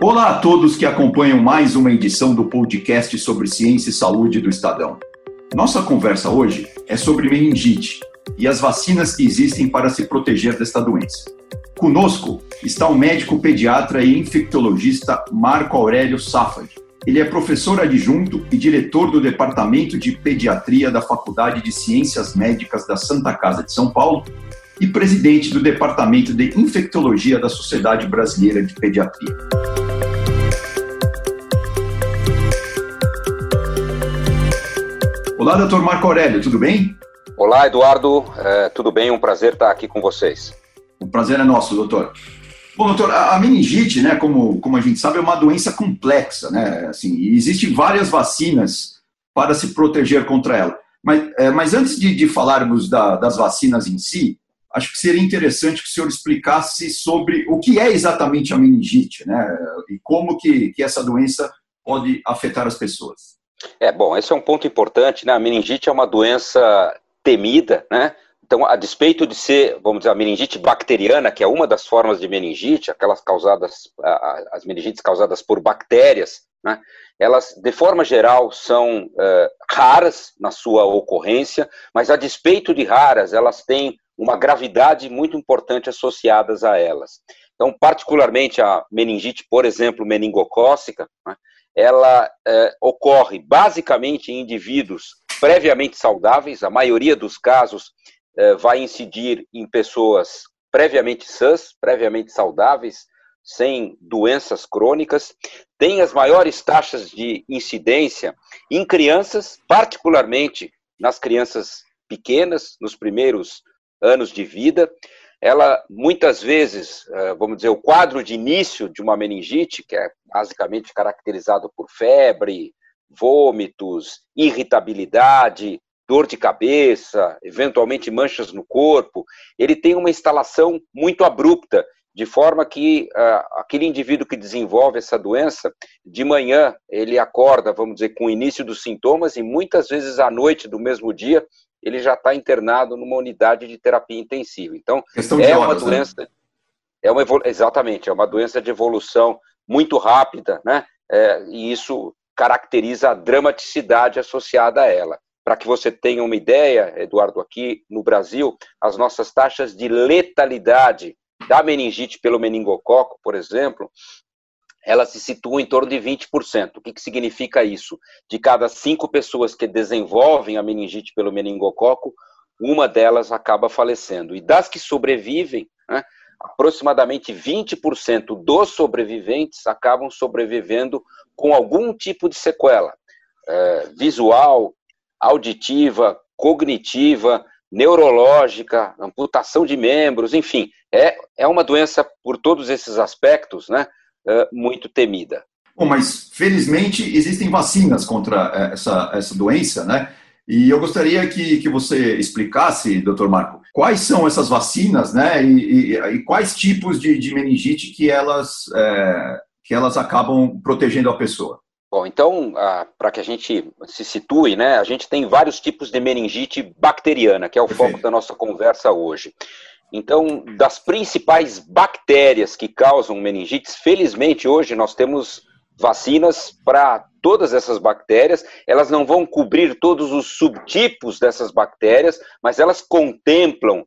Olá a todos que acompanham mais uma edição do podcast sobre ciência e saúde do Estadão. Nossa conversa hoje é sobre meningite e as vacinas que existem para se proteger desta doença. Conosco está o médico pediatra e infectologista Marco Aurélio Safad. Ele é professor adjunto e diretor do Departamento de Pediatria da Faculdade de Ciências Médicas da Santa Casa de São Paulo e presidente do Departamento de Infectologia da Sociedade Brasileira de Pediatria. Olá, doutor Marco Aurélio, tudo bem? Olá, Eduardo, é, tudo bem? Um prazer estar aqui com vocês. O prazer é nosso, doutor. Bom, doutor, a meningite, né, como, como a gente sabe, é uma doença complexa, né? Assim, existem várias vacinas para se proteger contra ela. Mas, é, mas antes de, de falarmos da, das vacinas em si, acho que seria interessante que o senhor explicasse sobre o que é exatamente a meningite, né? E como que, que essa doença pode afetar as pessoas. É, bom, esse é um ponto importante, né? A meningite é uma doença temida, né? Então, a despeito de ser, vamos dizer, a meningite bacteriana, que é uma das formas de meningite, aquelas causadas, as meningites causadas por bactérias, né? Elas, de forma geral, são uh, raras na sua ocorrência, mas a despeito de raras, elas têm uma gravidade muito importante associadas a elas. Então, particularmente a meningite, por exemplo, meningocócica, né? Ela é, ocorre basicamente em indivíduos previamente saudáveis, a maioria dos casos é, vai incidir em pessoas previamente sãs, previamente saudáveis, sem doenças crônicas, tem as maiores taxas de incidência em crianças, particularmente nas crianças pequenas, nos primeiros anos de vida, ela muitas vezes, eh, vamos dizer, o quadro de início de uma meningite, que é basicamente caracterizado por febre, vômitos, irritabilidade, dor de cabeça, eventualmente manchas no corpo, ele tem uma instalação muito abrupta, de forma que uh, aquele indivíduo que desenvolve essa doença, de manhã ele acorda, vamos dizer, com o início dos sintomas e muitas vezes à noite do mesmo dia ele já está internado numa unidade de terapia intensiva. Então, Questão é uma né? doença. Né? É uma exatamente, é uma doença de evolução muito rápida, né? É, e isso caracteriza a dramaticidade associada a ela. Para que você tenha uma ideia, Eduardo, aqui no Brasil, as nossas taxas de letalidade da meningite pelo meningococo, por exemplo, ela se situa em torno de 20%. O que, que significa isso? De cada cinco pessoas que desenvolvem a meningite pelo meningococo, uma delas acaba falecendo. E das que sobrevivem, né, aproximadamente 20% dos sobreviventes acabam sobrevivendo com algum tipo de sequela é, visual, auditiva, cognitiva, neurológica, amputação de membros, enfim, é, é uma doença por todos esses aspectos, né? Muito temida. Bom, mas felizmente existem vacinas contra eh, essa, essa doença, né? E eu gostaria que, que você explicasse, doutor Marco, quais são essas vacinas, né? E, e, e quais tipos de, de, meningite que elas, é, que elas acabam protegendo a pessoa. Bom, então, ah, para que a gente se situe, né, a gente tem vários tipos de meningite bacteriana, que é o Perfeito. foco da nossa conversa hoje. Então, das principais bactérias que causam meningites, felizmente hoje nós temos vacinas para todas essas bactérias. Elas não vão cobrir todos os subtipos dessas bactérias, mas elas contemplam,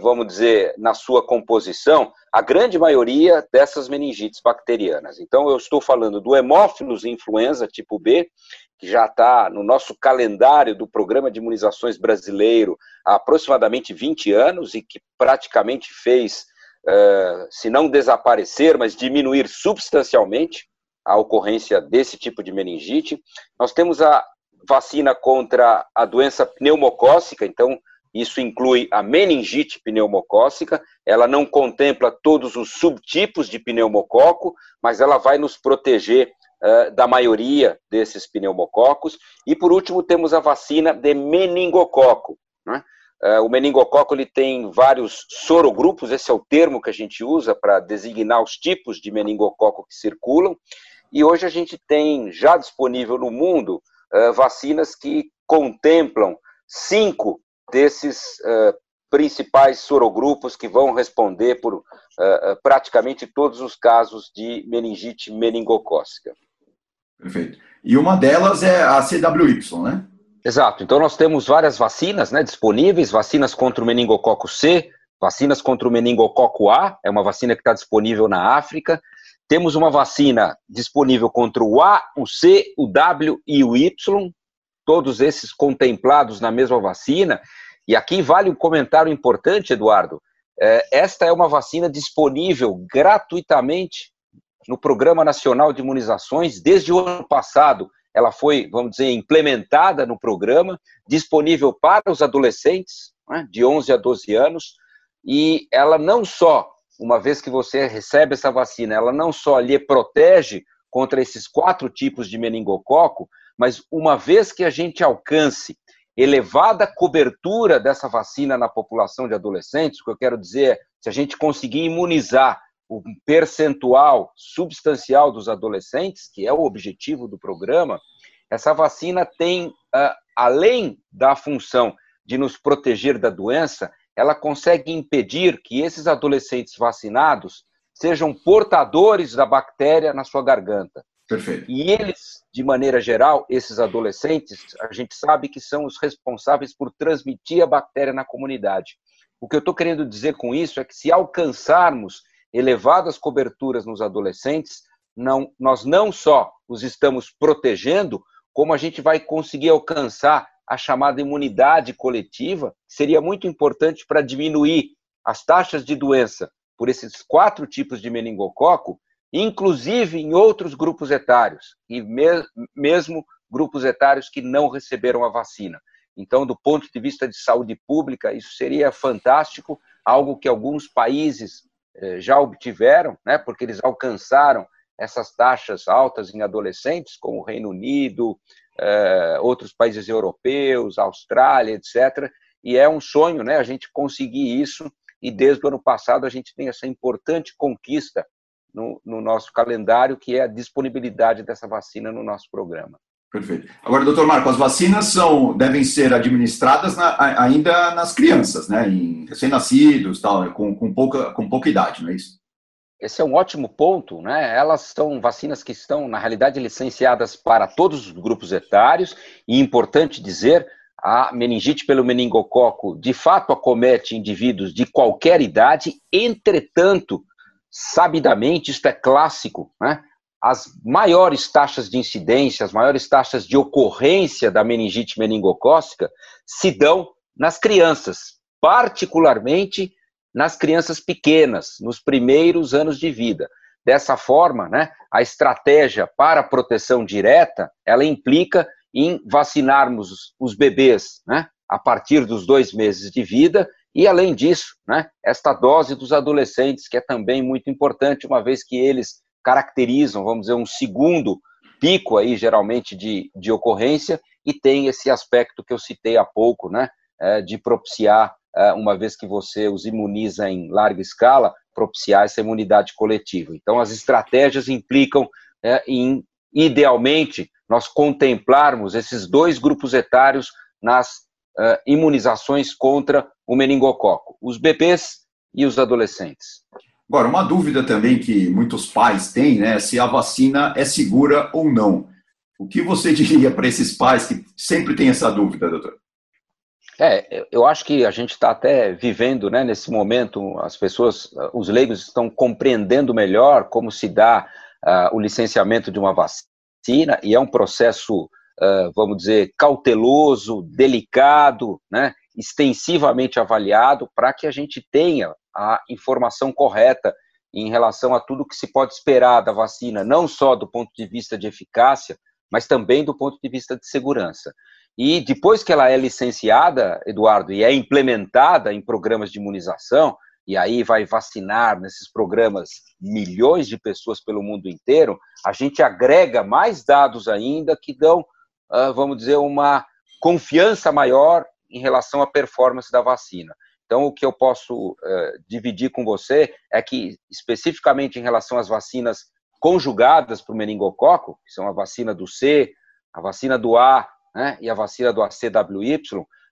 vamos dizer, na sua composição, a grande maioria dessas meningites bacterianas. Então, eu estou falando do hemófilos influenza tipo B, que já está no nosso calendário do programa de imunizações brasileiro há aproximadamente 20 anos e que praticamente fez, uh, se não desaparecer, mas diminuir substancialmente a ocorrência desse tipo de meningite. Nós temos a vacina contra a doença pneumocócica, então isso inclui a meningite pneumocócica, ela não contempla todos os subtipos de pneumococo, mas ela vai nos proteger uh, da maioria desses pneumococos. E, por último, temos a vacina de meningococo. Né? Uh, o meningococo ele tem vários sorogrupos, esse é o termo que a gente usa para designar os tipos de meningococo que circulam. E hoje a gente tem já disponível no mundo uh, vacinas que contemplam cinco desses principais sorogrupos que vão responder por uh, praticamente todos os casos de meningite meningocócica. Perfeito. E uma delas é a CWY, né? Exato. Então nós temos várias vacinas né, disponíveis, vacinas contra o meningococo C, vacinas contra o meningococo A, é uma vacina que está disponível na África. Temos uma vacina disponível contra o A, o C, o W e o Y, todos esses contemplados na mesma vacina. E aqui vale um comentário importante, Eduardo. É, esta é uma vacina disponível gratuitamente no Programa Nacional de Imunizações desde o ano passado. Ela foi, vamos dizer, implementada no programa, disponível para os adolescentes né, de 11 a 12 anos, e ela não só, uma vez que você recebe essa vacina, ela não só lhe protege contra esses quatro tipos de meningococo, mas uma vez que a gente alcance elevada cobertura dessa vacina na população de adolescentes, o que eu quero dizer é, se a gente conseguir imunizar o percentual substancial dos adolescentes, que é o objetivo do programa, essa vacina tem, ah, além da função de nos proteger da doença, ela consegue impedir que esses adolescentes vacinados sejam portadores da bactéria na sua garganta. Perfeito. E eles, de maneira geral, esses adolescentes, a gente sabe que são os responsáveis por transmitir a bactéria na comunidade. O que eu estou querendo dizer com isso é que se alcançarmos elevadas coberturas nos adolescentes, não, nós não só os estamos protegendo, como a gente vai conseguir alcançar a chamada imunidade coletiva, seria muito importante para diminuir as taxas de doença por esses quatro tipos de meningococo, inclusive em outros grupos etários, e me mesmo grupos etários que não receberam a vacina. Então, do ponto de vista de saúde pública, isso seria fantástico, algo que alguns países eh, já obtiveram, né, porque eles alcançaram essas taxas altas em adolescentes, como o Reino Unido, eh, outros países europeus, Austrália, etc. E é um sonho né, a gente conseguir isso, e desde o ano passado a gente tem essa importante conquista no, no nosso calendário, que é a disponibilidade dessa vacina no nosso programa. Perfeito. Agora, doutor Marco, as vacinas são, devem ser administradas na, ainda nas crianças, né? Em recém-nascidos, tal, com, com, pouca, com pouca idade, não é isso? Esse é um ótimo ponto, né? Elas são vacinas que estão, na realidade, licenciadas para todos os grupos etários, e importante dizer, a meningite pelo meningococo de fato acomete indivíduos de qualquer idade, entretanto, sabidamente, isto é clássico, né? as maiores taxas de incidência, as maiores taxas de ocorrência da meningite meningocócica se dão nas crianças, particularmente nas crianças pequenas, nos primeiros anos de vida. Dessa forma, né, a estratégia para proteção direta, ela implica em vacinarmos os bebês né, a partir dos dois meses de vida e, além disso, né, esta dose dos adolescentes, que é também muito importante, uma vez que eles caracterizam, vamos dizer, um segundo pico aí, geralmente, de, de ocorrência, e tem esse aspecto que eu citei há pouco, né, é, de propiciar, é, uma vez que você os imuniza em larga escala, propiciar essa imunidade coletiva. Então, as estratégias implicam é, em, idealmente, nós contemplarmos esses dois grupos etários nas imunizações contra o meningococo, os bebês e os adolescentes. Agora, uma dúvida também que muitos pais têm, né, se a vacina é segura ou não. O que você diria para esses pais que sempre têm essa dúvida, doutor? É, eu acho que a gente está até vivendo, né, nesse momento, as pessoas, os leigos estão compreendendo melhor como se dá uh, o licenciamento de uma vacina, e é um processo, uh, vamos dizer, cauteloso, delicado, né, extensivamente avaliado, para que a gente tenha a informação correta em relação a tudo que se pode esperar da vacina, não só do ponto de vista de eficácia, mas também do ponto de vista de segurança. E depois que ela é licenciada, Eduardo, e é implementada em programas de imunização, e aí vai vacinar nesses programas milhões de pessoas pelo mundo inteiro, a gente agrega mais dados ainda que dão, ah, vamos dizer, uma confiança maior em relação à performance da vacina. Então, o que eu posso uh, dividir com você é que, especificamente em relação às vacinas conjugadas para o meningococo, que são a vacina do C, a vacina do A né, e a vacina do ACWY,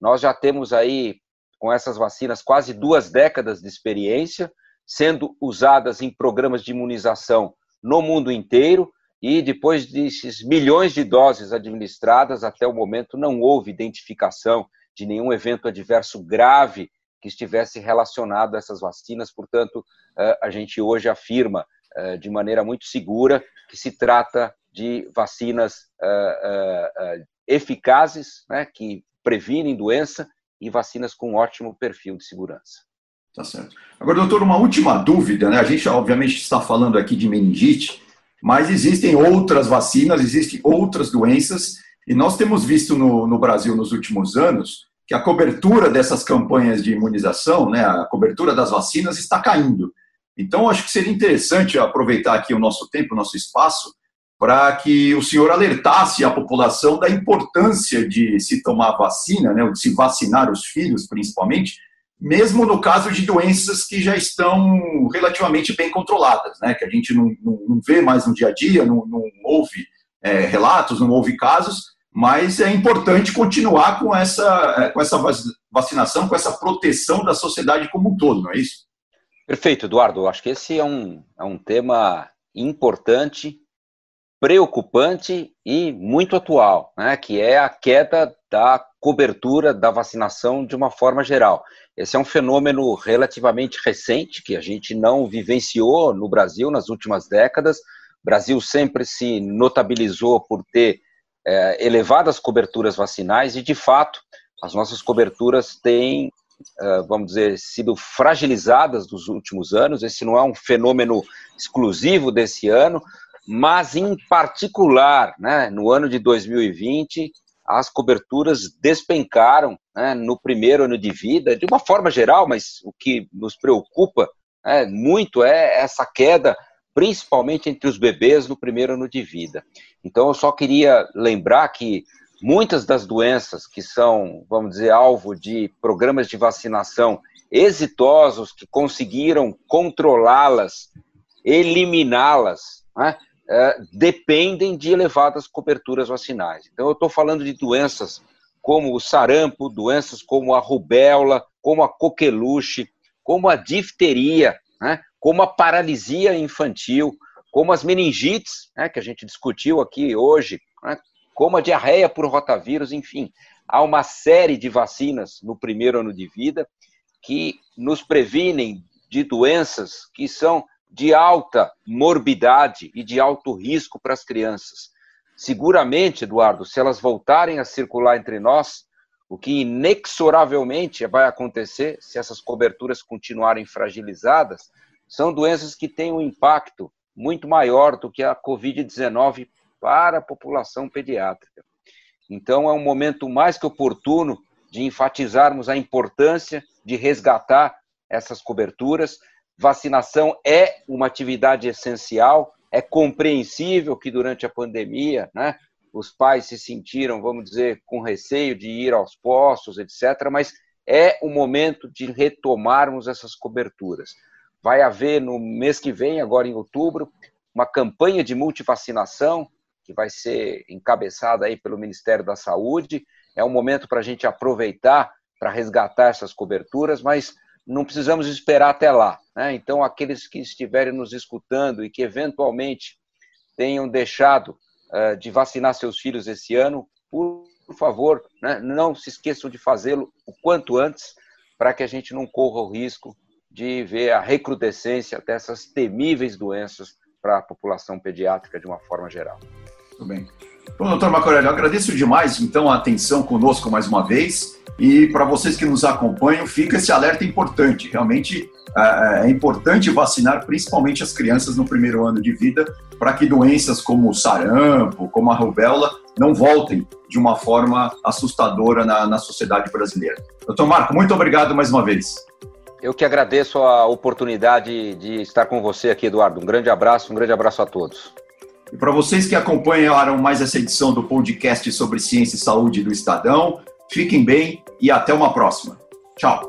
nós já temos aí com essas vacinas quase duas décadas de experiência, sendo usadas em programas de imunização no mundo inteiro, e depois desses milhões de doses administradas, até o momento não houve identificação de nenhum evento adverso grave que estivesse relacionado a essas vacinas. Portanto, eh, a gente hoje afirma eh, de maneira muito segura que se trata de vacinas eh, eficazes, né, que previnem doença e vacinas com ótimo perfil de segurança. Tá certo. Agora, doutor, uma última dúvida, né? A gente, obviamente, está falando aqui de meningite, mas existem outras vacinas, existem outras doenças, e nós temos visto no, no Brasil nos últimos anos que a cobertura dessas campanhas de imunização, né, a cobertura das vacinas está caindo. Então, acho que seria interessante aproveitar aqui o nosso tempo, o nosso espaço, para que o senhor alertasse a população da importância de se tomar vacina, né, de se vacinar os filhos, principalmente, mesmo no caso de doenças que já estão relativamente bem controladas, né, que a gente não, não, não vê mais no dia a dia, não, não ouve é, relatos, não ouve casos, mas é importante continuar com essa, com essa vacinação, com essa proteção da sociedade como um todo, não é isso? Perfeito, Eduardo. Acho que esse é um, é um tema importante preocupante e muito atual, né, que é a queda da cobertura da vacinação de uma forma geral. Esse é um fenômeno relativamente recente que a gente não vivenciou no Brasil nas últimas décadas. O Brasil sempre se notabilizou por ter é, elevadas coberturas vacinais e, de fato, as nossas coberturas têm, é, vamos dizer, sido fragilizadas nos últimos anos. Esse não é um fenômeno exclusivo desse ano mas em particular, né, no ano de 2020, as coberturas despencaram né, no primeiro ano de vida, de uma forma geral, mas o que nos preocupa né, muito é essa queda, principalmente entre os bebês no primeiro ano de vida. Então, eu só queria lembrar que muitas das doenças que são, vamos dizer, alvo de programas de vacinação exitosos, que conseguiram controlá-las, eliminá-las, né, dependem de elevadas coberturas vacinais. Então, eu estou falando de doenças como o sarampo, doenças como a rubéola, como a coqueluche, como a difteria, né, como a paralisia infantil, como as meningites, né, que a gente discutiu aqui hoje, né, como a diarreia por rotavírus, enfim. Há uma série de vacinas no primeiro ano de vida que nos previnem de doenças que são de alta morbidade e de alto risco para as crianças. Seguramente, Eduardo, se elas voltarem a circular entre nós, o que inexoravelmente vai acontecer se essas coberturas continuarem fragilizadas, são doenças que têm um impacto muito maior do que a Covid-19 para a população pediátrica. Então, é um momento mais que oportuno de enfatizarmos a importância de resgatar essas coberturas Vacinação é uma atividade essencial, é compreensível que durante a pandemia, né, os pais se sentiram, vamos dizer, com receio de ir aos postos, etc., mas é o momento de retomarmos essas coberturas. Vai haver no mês que vem, agora em outubro, uma campanha de multivacinação que vai ser encabeçada aí pelo Ministério da Saúde. É um momento para a gente aproveitar para resgatar essas coberturas, mas não precisamos esperar até lá. Né? Então, aqueles que estiverem nos escutando e que eventualmente tenham deixado uh, de vacinar seus filhos esse ano, por favor, né, não se esqueçam de fazê-lo o quanto antes, para que a gente não corra o risco de ver a recrudescência dessas temíveis doenças para a população pediátrica de uma forma geral. Muito bem. Bom, doutor Macorelli, eu agradeço demais, então, a atenção conosco mais uma vez. E para vocês que nos acompanham, fica esse alerta importante. Realmente é, é importante vacinar principalmente as crianças no primeiro ano de vida, para que doenças como o sarampo, como a rubéola, não voltem de uma forma assustadora na, na sociedade brasileira. Doutor Marco, muito obrigado mais uma vez. Eu que agradeço a oportunidade de estar com você aqui, Eduardo. Um grande abraço, um grande abraço a todos. E para vocês que acompanharam mais essa edição do podcast sobre ciência e saúde do Estadão, fiquem bem e até uma próxima. Tchau.